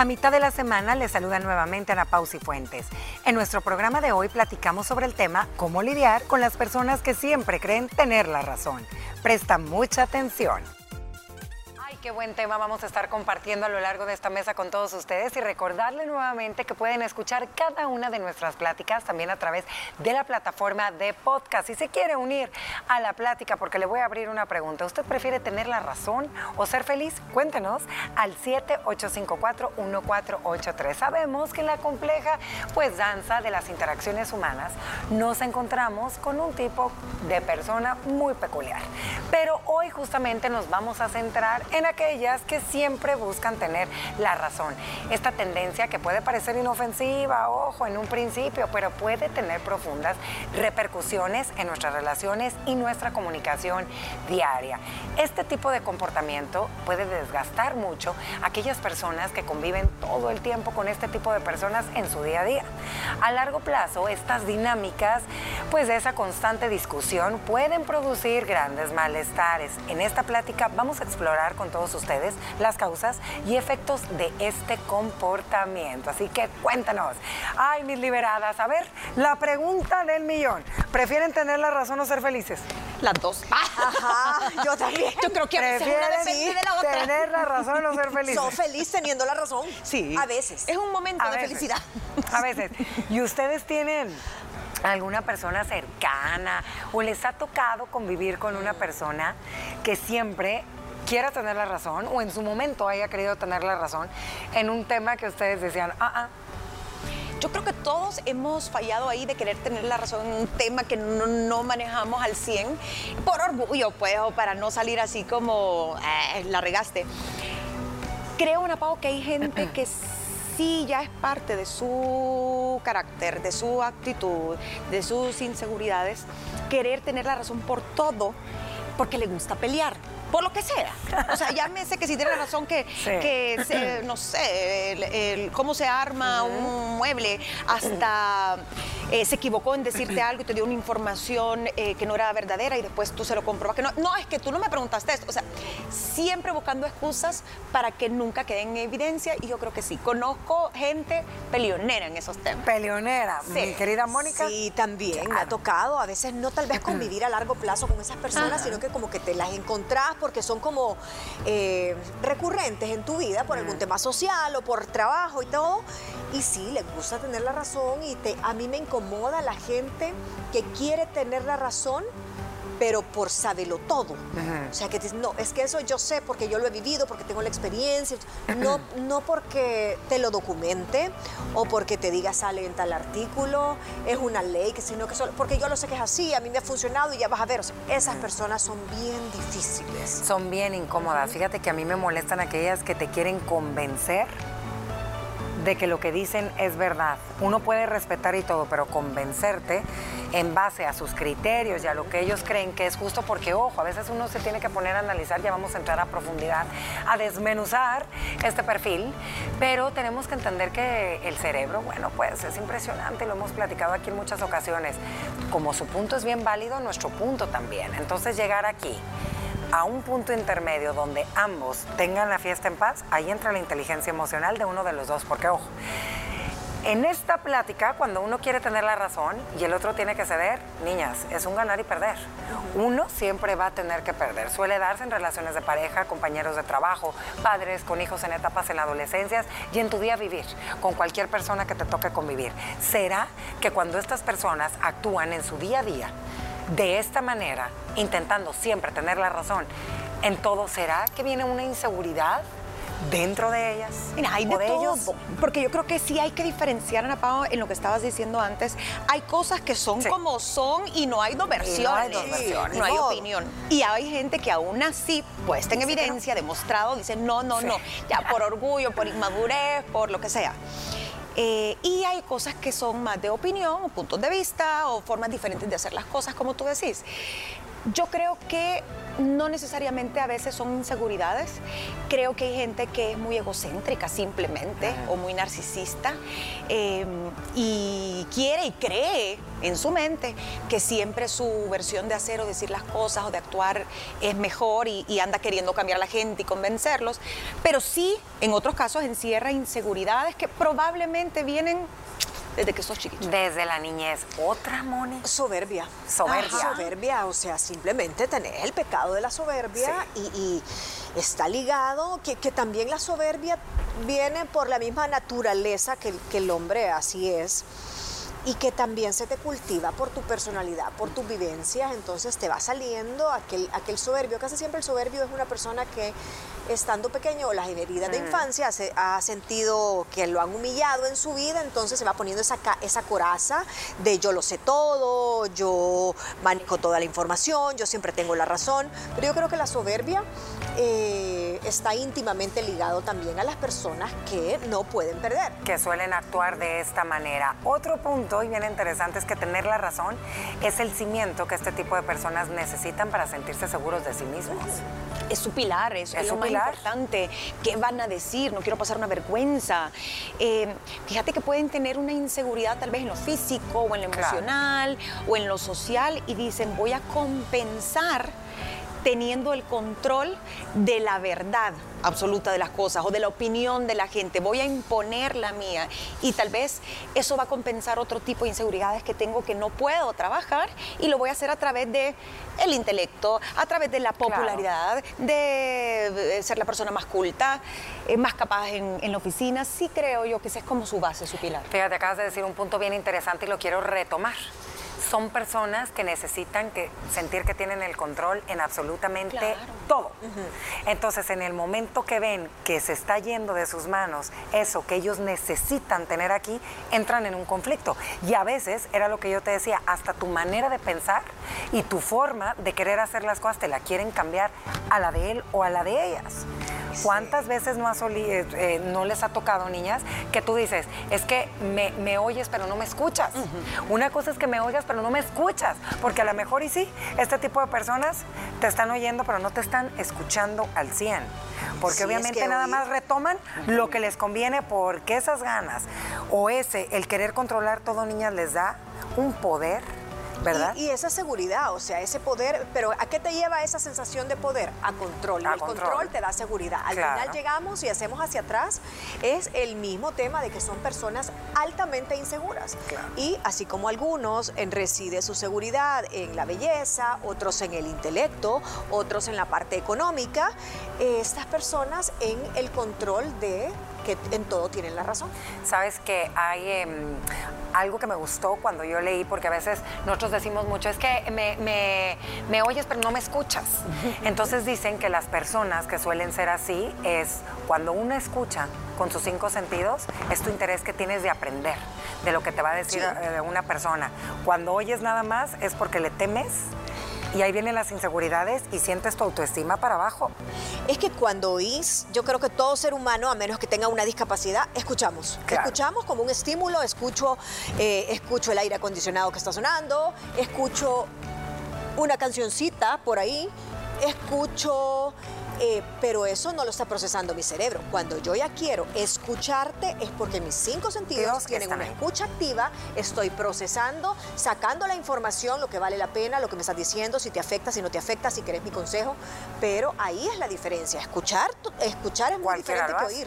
A mitad de la semana les saluda nuevamente Ana Pausi Fuentes. En nuestro programa de hoy platicamos sobre el tema cómo lidiar con las personas que siempre creen tener la razón. Presta mucha atención qué buen tema vamos a estar compartiendo a lo largo de esta mesa con todos ustedes y recordarle nuevamente que pueden escuchar cada una de nuestras pláticas también a través de la plataforma de podcast. Si se quiere unir a la plática, porque le voy a abrir una pregunta, ¿usted prefiere tener la razón o ser feliz? Cuéntenos al 7854-1483. Sabemos que en la compleja pues danza de las interacciones humanas nos encontramos con un tipo de persona muy peculiar. Pero hoy justamente nos vamos a centrar en aquellas que siempre buscan tener la razón. Esta tendencia que puede parecer inofensiva, ojo, en un principio, pero puede tener profundas repercusiones en nuestras relaciones y nuestra comunicación diaria. Este tipo de comportamiento puede desgastar mucho a aquellas personas que conviven todo el tiempo con este tipo de personas en su día a día. A largo plazo, estas dinámicas, pues de esa constante discusión, pueden producir grandes malestares. En esta plática vamos a explorar con todos ustedes las causas y efectos de este comportamiento. Así que cuéntanos. Ay, mis liberadas, a ver, la pregunta del millón. ¿Prefieren tener la razón o ser felices? Las dos. Ajá, yo también. Yo creo que a veces una depende de la otra. tener la razón o ser felices? Soy feliz teniendo la razón. Sí. A veces. Es un momento A de veces. felicidad. A veces. ¿Y ustedes tienen alguna persona cercana o les ha tocado convivir con una persona que siempre quiera tener la razón o en su momento haya querido tener la razón en un tema que ustedes decían, ah, ah, Yo creo que todos hemos fallado ahí de querer tener la razón en un tema que no, no manejamos al 100 por orgullo, pues, o para no salir así como, "Eh, la regaste. Creo, Ana Pao, que hay gente que sí ya es parte de su carácter, de su actitud, de sus inseguridades, querer tener la razón por todo porque le gusta pelear. Por lo que sea. O sea, llámese que si tiene razón que, Sí. que se- no sé, el- el- cómo se arma un mueble, hasta eh, se equivocó en decirte algo y te dio una información eh, que no era verdadera y después tú se lo comprobas que no. No, es que tú no me preguntaste esto. O sea, siempre buscando excusas para que nunca quede en evidencia y yo creo que sí. Conozco gente peleonera en esos temas. peleonera. Sí. Mi querida Mónica. Sí, también me ha tocado. A veces no tal vez convivir a largo plazo con esas personas, sino que como que te las encontrás porque son como eh, recurrentes en tu vida por algún tema social o por trabajo y todo. Y sí, les gusta tener la razón y te, a mí me incomoda la gente que quiere tener la razón pero por saberlo todo. O sea, que dices, no, es que eso yo sé porque yo lo he vivido, porque tengo la experiencia. No, no porque te lo documente o porque te diga sale en tal artículo, es una ley, que sino que solo, porque yo lo sé que es así, a mí me ha funcionado y ya vas a ver. O sea, esas personas son bien difíciles. Son bien incómodas. Fíjate que a mí me molestan aquellas que te quieren convencer de que lo que dicen es verdad. Uno puede respetar y todo, pero convencerte en base a sus criterios y a lo que ellos creen que es justo, porque ojo, a veces uno se tiene que poner a analizar, ya vamos a entrar a profundidad, a desmenuzar este perfil, pero tenemos que entender que el cerebro, bueno, pues es impresionante, lo hemos platicado aquí en muchas ocasiones. Como su punto es bien válido, nuestro punto también. Entonces llegar aquí a un punto intermedio donde ambos tengan la fiesta en paz, ahí entra la inteligencia emocional de uno de los dos, porque ojo, en esta plática, cuando uno quiere tener la razón y el otro tiene que ceder, niñas, es un ganar y perder. Uno siempre va a tener que perder. Suele darse en relaciones de pareja, compañeros de trabajo, padres con hijos en etapas en la adolescencia y en tu día vivir, con cualquier persona que te toque convivir. ¿Será que cuando estas personas actúan en su día a día de esta manera, intentando siempre tener la razón en todo, ¿será que viene una inseguridad dentro de ellas? Mira, hay o de, de todo, ellos? porque yo creo que sí hay que diferenciar, Ana Pao, en lo que estabas diciendo antes. Hay cosas que son Sí. como son y no hay dos versiones. dos versiones. No hay opinión. Y hay gente que aún así, puesta en evidencia, demostrado, dice no, no, Sí. no. Ya por orgullo, por inmadurez, por lo que sea. Eh, y hay cosas que son más de opinión, puntos de vista, o formas diferentes de hacer las cosas, como tú decís. Yo creo que no necesariamente a veces son inseguridades. Creo que hay gente que es muy egocéntrica simplemente o muy narcisista eh, y quiere y cree en su mente que siempre su versión de hacer o decir las cosas o de actuar es mejor y, y anda queriendo cambiar a la gente y convencerlos. Pero sí, en otros casos, encierra inseguridades que probablemente vienen desde que sos chiquito. Desde la niñez. ¿Otra, Moni? Soberbia. Soberbia. Soberbia, o sea, simplemente tener el pecado de la soberbia y, y está ligado que, que también la soberbia viene por la misma naturaleza que el hombre así es y que también se te cultiva por tu personalidad, por tus vivencias, entonces te va saliendo aquel, aquel soberbio. Casi siempre el soberbio es una persona que estando pequeño o las heridas de infancia se, ha sentido que lo han humillado en su vida, entonces se va poniendo esa, esa coraza de yo lo sé todo, yo manejo toda la información, yo siempre tengo la razón, pero yo creo que la soberbia eh, está íntimamente ligado también a las personas que no pueden perder. que suelen actuar de esta manera. Otro punto, y bien interesante, es que tener la razón es el cimiento que este tipo de personas necesitan para sentirse seguros de sí mismos. es su pilar, es, Es lo su más pilar. importante. ¿Qué van a decir? No quiero pasar una vergüenza. Eh, fíjate que pueden tener una inseguridad tal vez en lo físico o en lo Claro. emocional o en lo social y dicen voy a compensar teniendo el control de la verdad absoluta de las cosas o de la opinión de la gente. Voy a imponer la mía y tal vez eso va a compensar otro tipo de inseguridades que tengo que no puedo trabajar y lo voy a hacer a través de el intelecto, a través de la Claro. popularidad, de eh, ser la persona más culta, eh, más capaz en, en la oficina. Sí creo yo que esa es como su base, su pilar. Fíjate, acabas de decir un punto bien interesante y lo quiero retomar. Son personas que necesitan que, sentir que tienen el control en absolutamente Claro. todo. Entonces, en el momento que ven que se está yendo de sus manos eso que ellos necesitan tener aquí, entran en un conflicto. Y a veces, era lo que yo te decía, hasta tu manera de pensar y tu forma de querer hacer las cosas te la quieren cambiar a la de él o a la de ellas. ¿Cuántas veces no, has oli- eh, eh, no les ha tocado, niñas, que tú dices, es que me, me oyes pero no me escuchas? Una cosa es que me oigas pero no me escuchas, porque a lo mejor y sí, este tipo de personas te están oyendo pero no te están escuchando al 100. Porque Sí, es obviamente que nada oír- más retoman lo que les conviene porque esas ganas o ese, el querer controlar todo, niñas, les da un poder, ¿verdad? Y, y esa seguridad, o sea, ese poder, pero ¿a qué te lleva esa sensación de poder? A control. A el control. control. te da seguridad. Al Claro. final llegamos y hacemos hacia atrás, es el mismo tema de que son personas altamente inseguras. Claro. Y así como algunos en reside su seguridad en la belleza, otros en el intelecto, otros en la parte económica, eh, estas personas en el control de que en todo tienen la razón. Sabes que hay em, algo que me gustó cuando yo leí, porque a veces nosotros decimos mucho, es que me, me- me oyes pero no me escuchas. Entonces dicen que las personas que suelen ser así es cuando uno escucha con sus cinco sentidos, es tu interés que tienes de aprender de lo que te va a decir Sí. eh, una persona. Cuando oyes nada más es porque le temes y ahí vienen las inseguridades y sientes tu autoestima para abajo. Es que cuando oís, yo creo que todo ser humano, a menos que tenga una discapacidad, escuchamos. Claro. Escuchamos como un estímulo, escucho, eh, escucho el aire acondicionado que está sonando, escucho una cancioncita por ahí, escucho, eh, pero eso no lo está procesando mi cerebro. Cuando yo ya quiero escucharte es porque mis cinco sentidos tienen una escucha activa, estoy procesando, sacando la información, lo que vale la pena, lo que me estás diciendo, si te afecta, si no te afecta, si querés mi consejo, pero ahí es la diferencia. Escuchar, escuchar es muy diferente que oír.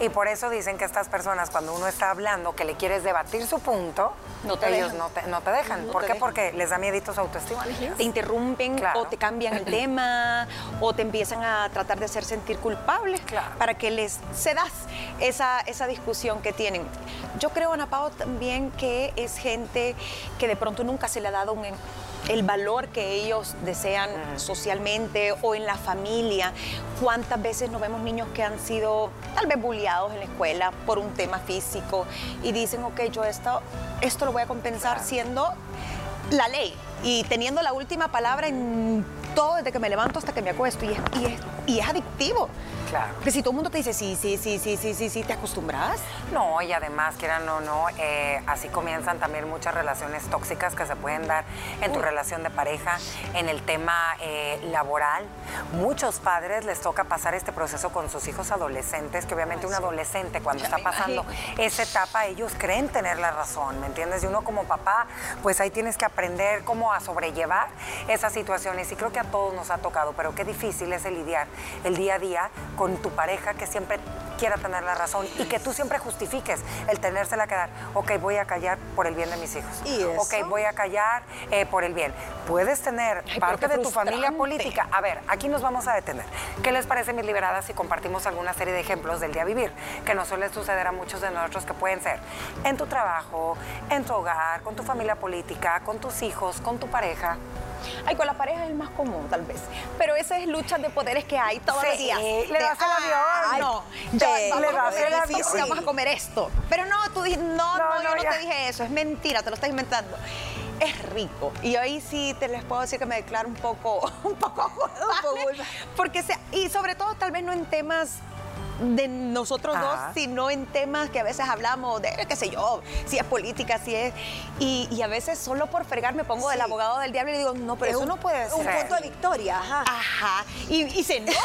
Y por eso dicen que estas personas, cuando uno está hablando, que le quieres debatir su punto, No te ellos dejan. no te, no te dejan. No ¿Por te qué? dejan. Porque les da miedito su autoestima. te interrumpen Claro. o te cambian el tema o te empiezan a tratar de hacer sentir culpable Claro. para que les cedas esa, esa discusión que tienen. Yo creo, Ana Pao, también que es gente que de pronto nunca se le ha dado un- el valor que ellos desean socialmente o en la familia. ¿Cuántas veces no vemos niños que han sido tal vez bulliados en la escuela por un tema físico y dicen, ok, yo esto, esto lo voy a compensar Claro. siendo la ley y teniendo la última palabra en todo desde que me levanto hasta que me acuesto y es, y es, y es adictivo. Claro. Porque si todo el mundo te dice sí, sí, sí, sí, sí, sí, sí, ¿te acostumbras? No, y además, quieran o no, eh, así comienzan también muchas relaciones tóxicas que se pueden dar en tu relación de pareja, en el tema eh, laboral. Muchos padres les toca pasar este proceso con sus hijos adolescentes, que obviamente un adolescente cuando Ya está pasando imagino. esa etapa, ellos creen tener la razón, ¿me entiendes? Y uno como papá, pues ahí tienes que aprender cómo a sobrellevar esas situaciones. Y creo que a todos nos ha tocado, pero qué difícil es el lidiar el día a día con tu pareja que siempre quiera tener la razón y que tú siempre justifiques el tenérsela que dar. Ok, voy a callar por el bien de mis hijos. ¿Y eso? Ok, voy a callar eh, por el bien. Puedes tener parte de tu familia política. A ver, aquí nos vamos a detener. ¿Qué les parece, mis liberadas, si compartimos alguna serie de ejemplos del día a vivir? Que nos suele suceder a muchos de nosotros que pueden ser en tu trabajo, en tu hogar, con tu familia política, con tus hijos, con tu pareja. Ay, con la pareja es el más común, tal vez. Pero esa es luchas de poderes que hay todos Sí, los días. le De, das el avión. "Ay, no, ya, le vamos, das a el avión. vamos a comer esto. Pero no, tú dijiste, no, No, yo no ya. te dije eso, es mentira, te lo estás inventando. Es rico. Y ahí sí te les puedo decir que me declaro un poco, un poco culpable. Porque sea, y sobre todo tal vez no en temas de nosotros Ajá. dos, sino en temas que a veces hablamos de, qué sé yo, si es política, si es... Y, y a veces solo por fregar me pongo del abogado del diablo y digo, no, pero Es eso no puede ser. Un punto de victoria, ajá. Ajá. Y, y se nota.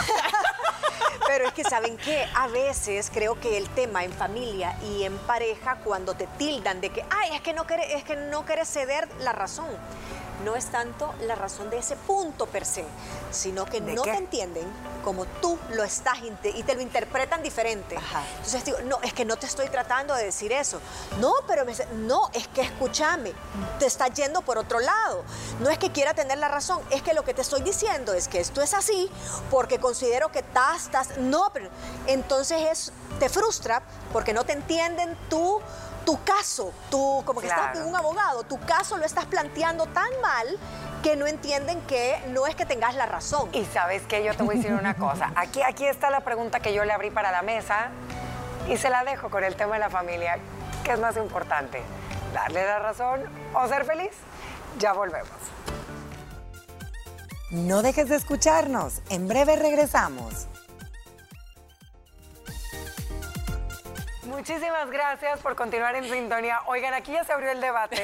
Pero es que saben que a veces creo que el tema en familia y en pareja cuando te tildan de que ay es que no quieres es que no quieres ceder la razón no es tanto la razón de ese punto per se, sino que ¿De no qué? te entienden como tú lo estás y te lo interpretan diferente. Ajá. Entonces digo, no, es que no te estoy tratando de decir eso. No, pero me no, es que escúchame, te está yendo por otro lado. No es que quiera tener la razón, es que lo que te estoy diciendo es que esto es así porque considero que estás, estás, no, pero entonces es, te frustra porque no te entienden tú. Tu caso, tú, como que estás Claro. con un abogado, tu caso lo estás planteando tan mal que no entienden que no es que tengas la razón. Y sabes que yo te voy a decir una cosa. Aquí, aquí está la pregunta que yo le abrí para la mesa y se la dejo con el tema de la familia. ¿Qué es más importante? ¿Darle la razón o ser feliz? Ya volvemos. No dejes de escucharnos. En breve regresamos. Muchísimas gracias por continuar en sintonía. Oigan, aquí ya se abrió el debate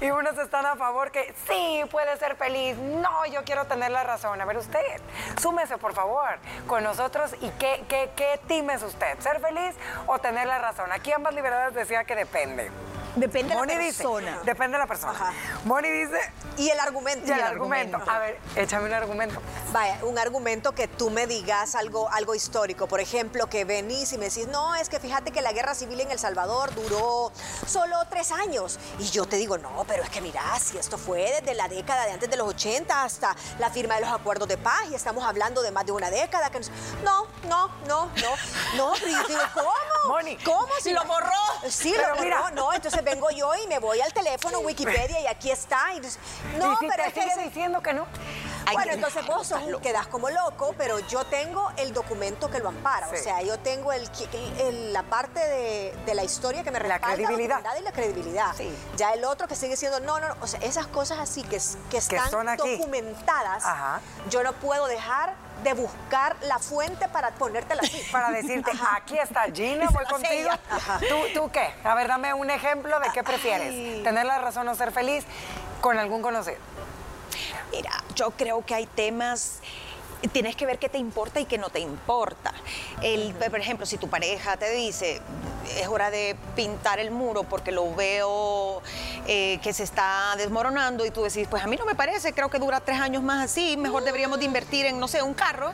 y unos están a favor que sí, puede ser feliz. No, yo quiero tener la razón. A ver, usted, súmese por favor con nosotros y qué, qué, qué team es usted, ser feliz o tener la razón. Aquí ambas liberadas decía que depende. Depende de la dice, persona. depende de la persona. Ajá. Moni dice, Y el argumento. y el argumento. A ver, échame un argumento. Vaya, un argumento que tú me digas algo, algo histórico. Por ejemplo, que venís y me decís, no, es que fíjate que la guerra civil en El Salvador duró solo tres años. Y yo te digo, no, pero es que mira, si esto fue desde la década de antes de los 80 hasta la firma de los acuerdos de paz y estamos hablando de más de una década. Que no, no, no, no, no, pero yo digo, ¿cómo? Moni, ¿Cómo? Si lo borró. Sí, Pero lo borró. No, entonces vengo yo y me voy al teléfono, Wikipedia, y aquí está. Y no, y si pero te es que diciendo que no. Bueno, que- entonces vos sos quedás como loco, pero yo tengo el documento que lo ampara. Sí. O sea, yo tengo el, el- el- la parte de, de la historia que me La respalda, credibilidad. documentada y la credibilidad. Sí. Ya el otro que sigue siendo, no, no, no. O sea, esas cosas así que, es- que están documentadas, Ajá. yo no puedo dejar de buscar la fuente para ponértela así. Para decirte, aquí está Gina, voy contigo. ¿Tú, ¿Tú qué? A ver, dame un ejemplo de qué prefieres. Ay. ¿Tener la razón o ser feliz con algún conocido? Mira, yo creo que hay temas. Tienes que ver qué te importa y qué no te importa. El, por ejemplo, si tu pareja te dice, es hora de pintar el muro porque lo veo eh, que se está desmoronando y tú decís, pues a mí no me parece, creo que dura tres años más así, mejor deberíamos de invertir en, no sé, un carro.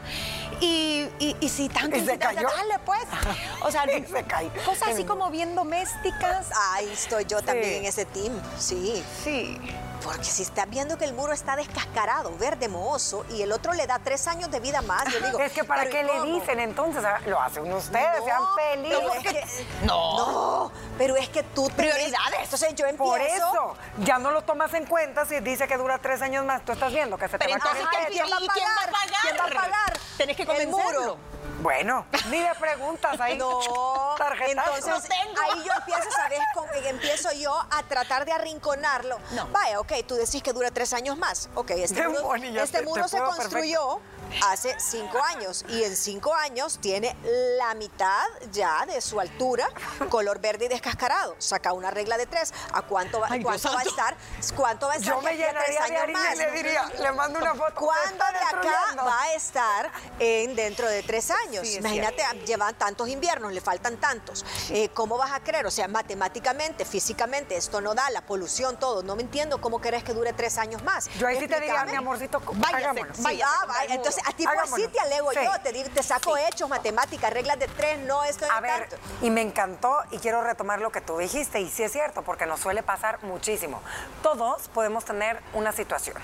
Y, y, y si tanto... Y se cayó. Dale, pues. O sea, se cayó. cosas así como bien domésticas. Ay, estoy yo también en ese team, sí. Sí. Porque si estás viendo que el muro está descascarado, verde, mohoso, y el otro le da tres años de vida más, yo digo... es que para ¿pero qué le dicen entonces, lo hacen ustedes, No, sean felices. pero es que- No. No, pero es que tú tenés- Prioridades. Entonces yo empiezo... Por eso, ya no lo tomas en cuenta si dice que dura tres años más. Tú estás viendo que se te Pero va a entonces, el ¿quién techo. va a pagar? ¿Quién va a pagar? Tenés que El convencerlo. muro. Bueno, ni le preguntas ahí. No, Tarjetazo. entonces No ahí yo empiezo, ¿sabes? Con- empiezo yo a tratar de arrinconarlo. No. Vaya, ok, tú decís que dura tres años más. Ok, este muro, este te- muro te se construyó hace cinco años y en cinco años tiene la mitad ya de su altura, color verde y descascarado. Saca una regla de tres. ¿A cuánto va, Ay, cuánto va a estar? ¿Cuánto va a estar? Yo me llenaría de harina y le diría, le mando una foto. ¿Cuándo "Se de acá destruyendo". va a estar en dentro de tres años? Sí, Imagínate, llevan tantos inviernos, le faltan tantos. Eh, ¿Cómo vas a creer? O sea, matemáticamente, físicamente, esto no da, la polución, todo. No me entiendo cómo querés que dure tres años más. Yo ahí sí te diría, mi amorcito, Váyase, Váyase ah, muro. Entonces a ti pues sí te alego Sí. yo, te, digo, te saco hechos, matemáticas, reglas de tres, no esto A ver, tanto. y me encantó y quiero retomar lo que tú dijiste, y sí es cierto, porque nos suele pasar muchísimo. Todos podemos tener una situación,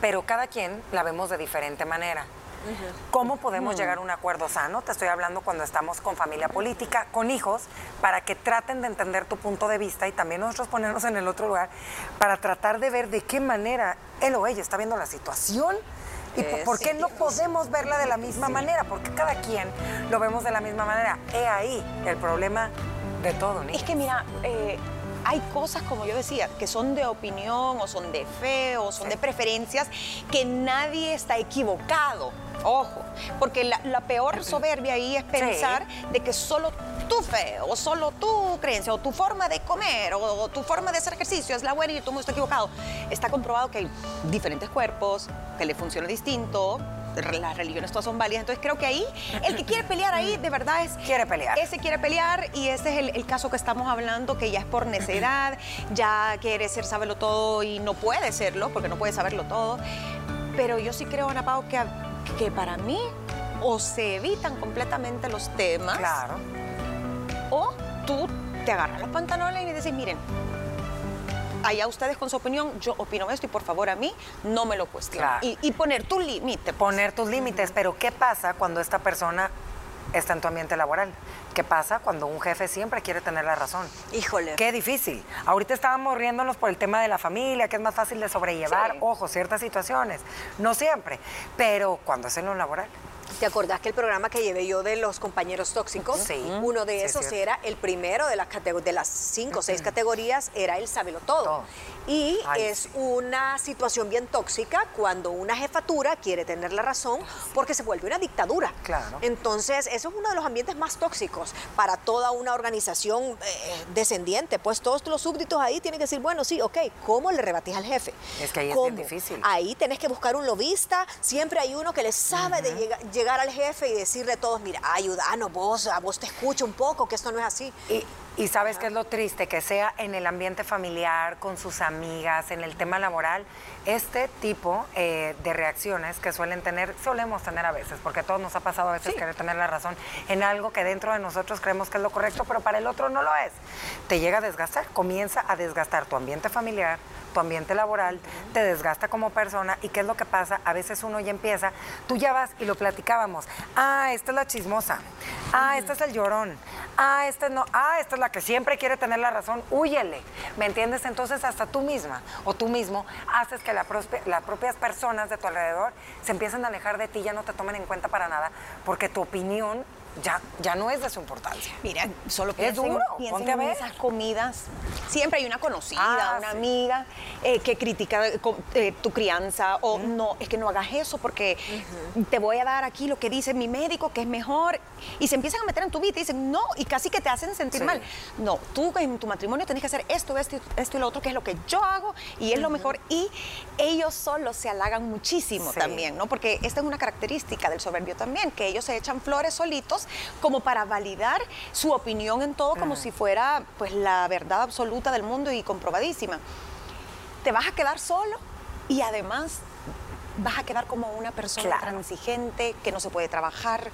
pero cada quien la vemos de diferente manera. ¿Cómo podemos llegar a un acuerdo sano? Te estoy hablando cuando estamos con familia política, con hijos, para que traten de entender tu punto de vista y también nosotros ponernos en el otro lugar para tratar de ver de qué manera él o ella está viendo la situación y por- qué no podemos verla de la misma manera, porque cada quien lo vemos de la misma manera. He ahí el problema de todo, niña. Es que mira, eh, hay cosas, como yo decía, que son de opinión o son de fe o son de preferencias, que nadie está equivocado. Ojo, porque la, la peor soberbia ahí es pensar de que solo tu fe o solo tu creencia o tu forma de comer o, tu forma de hacer ejercicio es la buena y todo el mundo está equivocado. Está comprobado que hay diferentes cuerpos, que le funciona distinto, las religiones todas son válidas. Entonces creo que ahí, el que quiere pelear ahí de verdad es Quiere pelear. ese quiere pelear y ese es el, el caso que estamos hablando, que ya es por necedad, ya quiere ser saberlo todo y no puede serlo, porque no puede saberlo todo. Pero yo sí creo, Ana Pau, que, que para mí o se evitan completamente los temas Claro. o tú te agarras los pantalones y dices, miren, allá ustedes con su opinión, yo opino esto y por favor a mí no me lo cuestionen. Claro. Y, y poner tu límite. pues. Poner tus límites, pero ¿qué pasa cuando esta persona está en tu ambiente laboral? ¿Qué pasa cuando un jefe siempre quiere tener la razón? Híjole. Qué difícil. Ahorita estábamos riéndonos por el tema de la familia, que es más fácil de sobrellevar, Sí. ojo, ciertas situaciones. No siempre, pero cuando es en lo laboral. ¿Te acordás que el programa que llevé yo de los compañeros tóxicos? Sí. Uno de Sí, es esos era el primero de las, de las cinco o seis categorías, era el sábelo todo. Todo. Y Ay, es sí. una situación bien tóxica cuando una jefatura quiere tener la razón porque se vuelve una dictadura. Claro. Entonces, eso es uno de los ambientes más tóxicos para toda una organización eh, descendiente. Pues todos los súbditos ahí tienen que decir, bueno, sí, ok, ¿cómo le rebatís al jefe? Es que ahí es bien difícil. Ahí tenés que buscar un lobista, siempre hay uno que le sabe de llega- llegar al jefe y decirle a todos, mira, ayudanos vos, a vos te escucho un poco, que esto no es así. Y, y sabes qué es lo triste, que sea en el ambiente familiar, con sus amigas, en el tema laboral, este tipo eh, de reacciones que suelen tener, solemos tener a veces, porque a todos nos ha pasado a veces querer tener la razón en algo que dentro de nosotros creemos que es lo correcto, pero para el otro no lo es. Te llega a desgastar, comienza a desgastar tu ambiente familiar, tu ambiente laboral, te desgasta como persona y qué es lo que pasa, a veces uno ya empieza, tú ya vas y lo platicábamos, ah, esta es la chismosa, ah, este es el llorón, ah, este no, ah, esta es la que siempre quiere tener la razón, huyele, ¿me entiendes? Entonces hasta tú misma o tú mismo haces que las propias personas de tu alrededor se empiecen a alejar de ti, ya no te tomen en cuenta para nada, porque tu opinión ya, ya no es de su importancia. Mira, solo Es piensen, duro, piensen ponte a en ver. esas comidas. Siempre hay una conocida, Ah, una sí. amiga eh, que critica eh, eh, tu crianza o no, es que no hagas eso porque te voy a dar aquí lo que dice mi médico que es mejor y se empiezan a meter en tu vida y dicen no y casi que te hacen sentir Sí. mal. No, tú en tu matrimonio tenés que hacer esto, esto, y- esto y lo otro que es lo que yo hago y es lo mejor y ellos solos se halagan muchísimo Sí. también, ¿no? Porque esta es una característica del soberbio también, que ellos se echan flores solitos como para validar su opinión en todo como si fuera pues la verdad absoluta del mundo y comprobadísima. Te vas a quedar solo y además vas a quedar como una persona Claro. transigente que no se puede trabajar,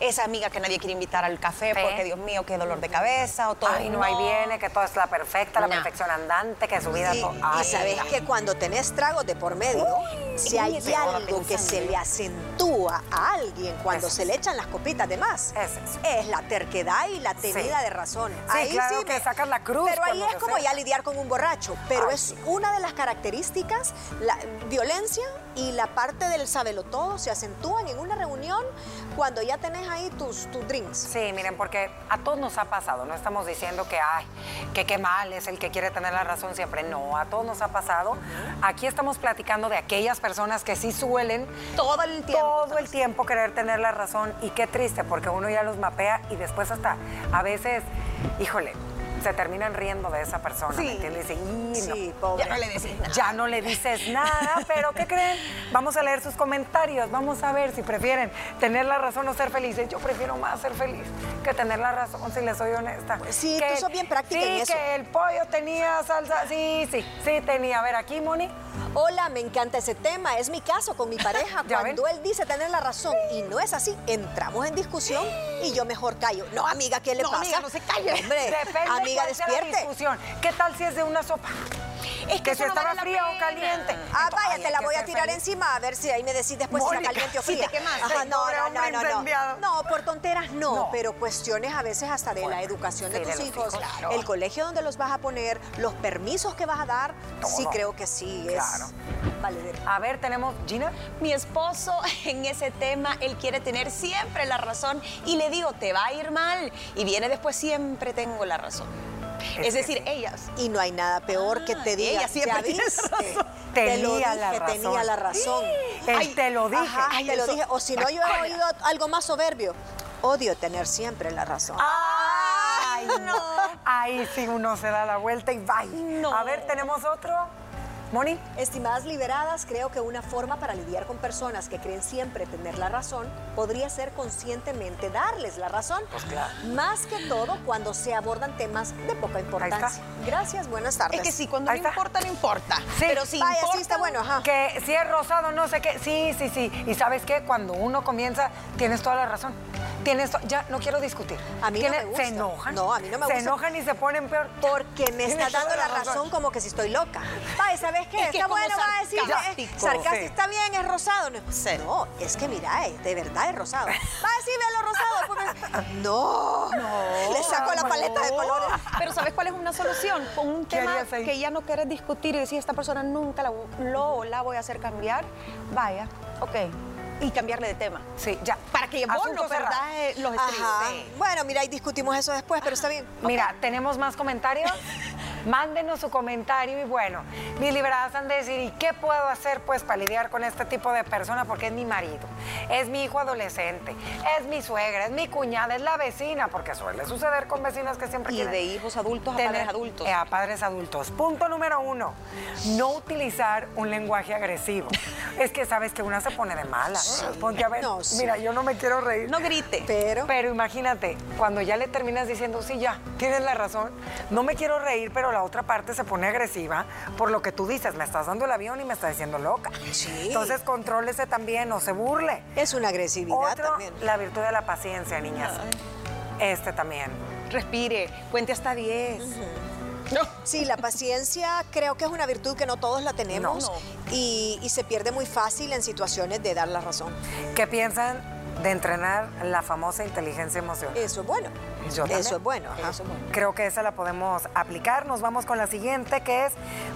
esa amiga que nadie quiere invitar al café Fe. porque Dios mío, qué dolor de cabeza o todo. Ay, no, ahí viene, que todo es la perfecta, la perfección andante, que su vida... Sí, y sabes no. que cuando tenés tragos de por medio, si uy, hay ese gordo algo que se le acentúa a alguien cuando Es se le echan las copitas de más, Es la terquedad y la tenida Sí. de razón. Sí, claro que sacas la cruz Pero ahí es como ya lidiar con un borracho. Pero Ay, es sí. una de las características, la violencia y la parte del sabelo todo se acentúan en una reunión cuando ya tenés ahí tus, tus drinks. Sí, miren, porque a todos nos ha pasado, no estamos diciendo que, ay, que qué mal es el que quiere tener la razón siempre, no, a todos nos ha pasado. Aquí estamos platicando de aquellas personas que sí suelen Todo el tiempo. todo el tiempo querer tener la razón y qué triste, porque uno ya los mapea y después hasta a veces, híjole, se terminan riendo de esa persona, Sí. ¿me entiendes? Y. Sí, pobre. Ya no le decís nada. Ya no le dices nada, pero ¿qué creen? Vamos a leer sus comentarios, vamos a ver si prefieren tener la razón o ser felices. Yo prefiero más ser feliz que tener la razón, si les soy honesta. Pues sí, Que tú sos bien práctica sí, en eso. que el pollo tenía salsa, sí, sí, sí tenía. A ver, aquí, Moni. Hola, me encanta ese tema. Es mi caso con mi pareja. ¿Ya Cuando él dice tener la razón y no es así, entramos en discusión y yo mejor callo. No, amiga, ¿qué le No, pasa? amiga, no se calle. Hombre, Depende amiga, despierte. discusión. ¿Qué tal si es de una sopa? Es que eso si no estaba vale fría o caliente. Ah, vaya, ay, te la que voy a tirar feliz. encima a ver si ahí me decís después si Mónica, está caliente o si fría. te quemaste. Ajá, no, no, no, no, no. por tonteras no, No. pero cuestiones a veces hasta de Bueno, la educación de tus hijos, hijos, claro. el colegio donde los vas a poner, los permisos que vas a dar, sí creo que sí Claro. es valedero. A ver, tenemos Gina. Mi esposo en ese tema, él quiere tener siempre la razón y le digo, te va a ir mal. Y viene después, siempre tengo la razón. Es decir, ellas. Y no hay nada peor que te Ah, diga, ella siempre ¿ya tiene razón. Te lo Tenía dije, la razón. tenía la razón. Ay, te lo dije. Ajá, Ay, te lo dije. O si no, yo he oído algo más soberbio. Odio tener siempre la razón. Ay, no. Ahí sí uno se da la vuelta y bye. No. A ver, tenemos otro. Moni. Estimadas liberadas, creo que una forma para lidiar con personas que creen siempre tener la razón podría ser conscientemente darles la razón. Pues claro. Más que todo cuando se abordan temas de poca importancia. Gracias, buenas tardes. Es que sí, cuando Ahí no está. importa, no importa. Sí. Pero si Vaya, importa, sí está bueno, ajá. Que si es rosado, no sé qué. Sí, sí, sí. Y sabes qué, cuando uno comienza, tienes toda la razón. Tienes ya no quiero discutir. A mí no me gusta. Se enojan. No, a mí no me Se gusta. enojan y se ponen peor. Porque me estás dando la razón como que si estoy loca. ¿sabes qué? Es que está bueno, va a decir. sarcástico. eh, sarcástico, Sí. está bien, es rosado. No, no, es que mira, eh, de verdad es rosado. Va a decir, ve lo rosado. me- No, no. Le saco la no. paleta de colores. Pero ¿sabes cuál es una solución? Con un ¿Qué tema que ya no quieres discutir y decir, esta persona nunca la, lo la voy a hacer cambiar, vaya, ok. Y cambiarle de tema. Sí, ya. Para que vos no los estribos. Bueno, mira, y discutimos eso después, pero está bien. Mira, tenemos más comentarios. Mándenos su comentario y bueno, mis liberadas han de decir, ¿y qué puedo hacer pues para lidiar con este tipo de persona? Porque es mi marido, es mi hijo adolescente, es mi suegra, es mi cuñada, es la vecina, porque suele suceder con vecinas que siempre Y de hijos adultos a padres adultos. eh, a padres adultos. Punto número uno, no utilizar un lenguaje agresivo. es que sabes que una se pone de mala. Ponte a ver, No, sí. mira, yo no me quiero reír. No grite. Pero, Pero imagínate, cuando ya le terminas diciendo, sí, ya, tienes la razón, no me quiero reír, pero la otra parte se pone agresiva por lo que tú dices, me estás dando el avión y me estás diciendo loca. Sí. Entonces, contrólese también, no se burle. es una agresividad Otro, también. la virtud de la paciencia, niñas. Este también. Respire, cuente hasta 10. No. Sí, la paciencia creo que es una virtud que no todos la tenemos No, no. Y, y se pierde muy fácil en situaciones de dar la razón. ¿Qué piensan de entrenar la famosa inteligencia emocional? Eso es bueno. Yo también. Eso es bueno. ajá. Eso es bueno. Creo que esa la podemos aplicar. Nos vamos con la siguiente, que es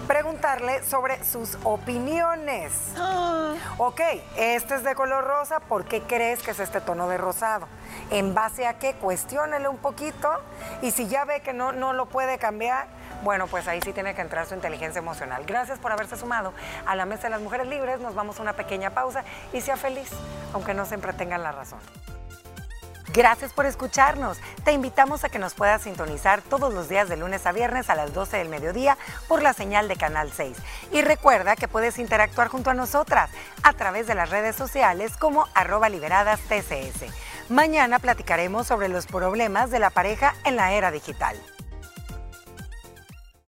preguntarle sobre sus opiniones. Ah. Ok, este es de color rosa, ¿por qué crees que es este tono de rosado? ¿En base a qué? Cuestiónele un poquito y si ya ve que no, no lo puede cambiar, bueno, pues ahí sí tiene que entrar su inteligencia emocional. Gracias por haberse sumado a la Mesa de las Mujeres Libres. Nos vamos a una pequeña pausa y sea feliz, aunque no siempre tengan la razón. Gracias por escucharnos. Te invitamos a que nos puedas sintonizar todos los días de lunes a viernes a las 12 del mediodía por la señal de Canal 6. Y recuerda que puedes interactuar junto a nosotras a través de las redes sociales como arroba liberadas TCS. Mañana platicaremos sobre los problemas de la pareja en la era digital.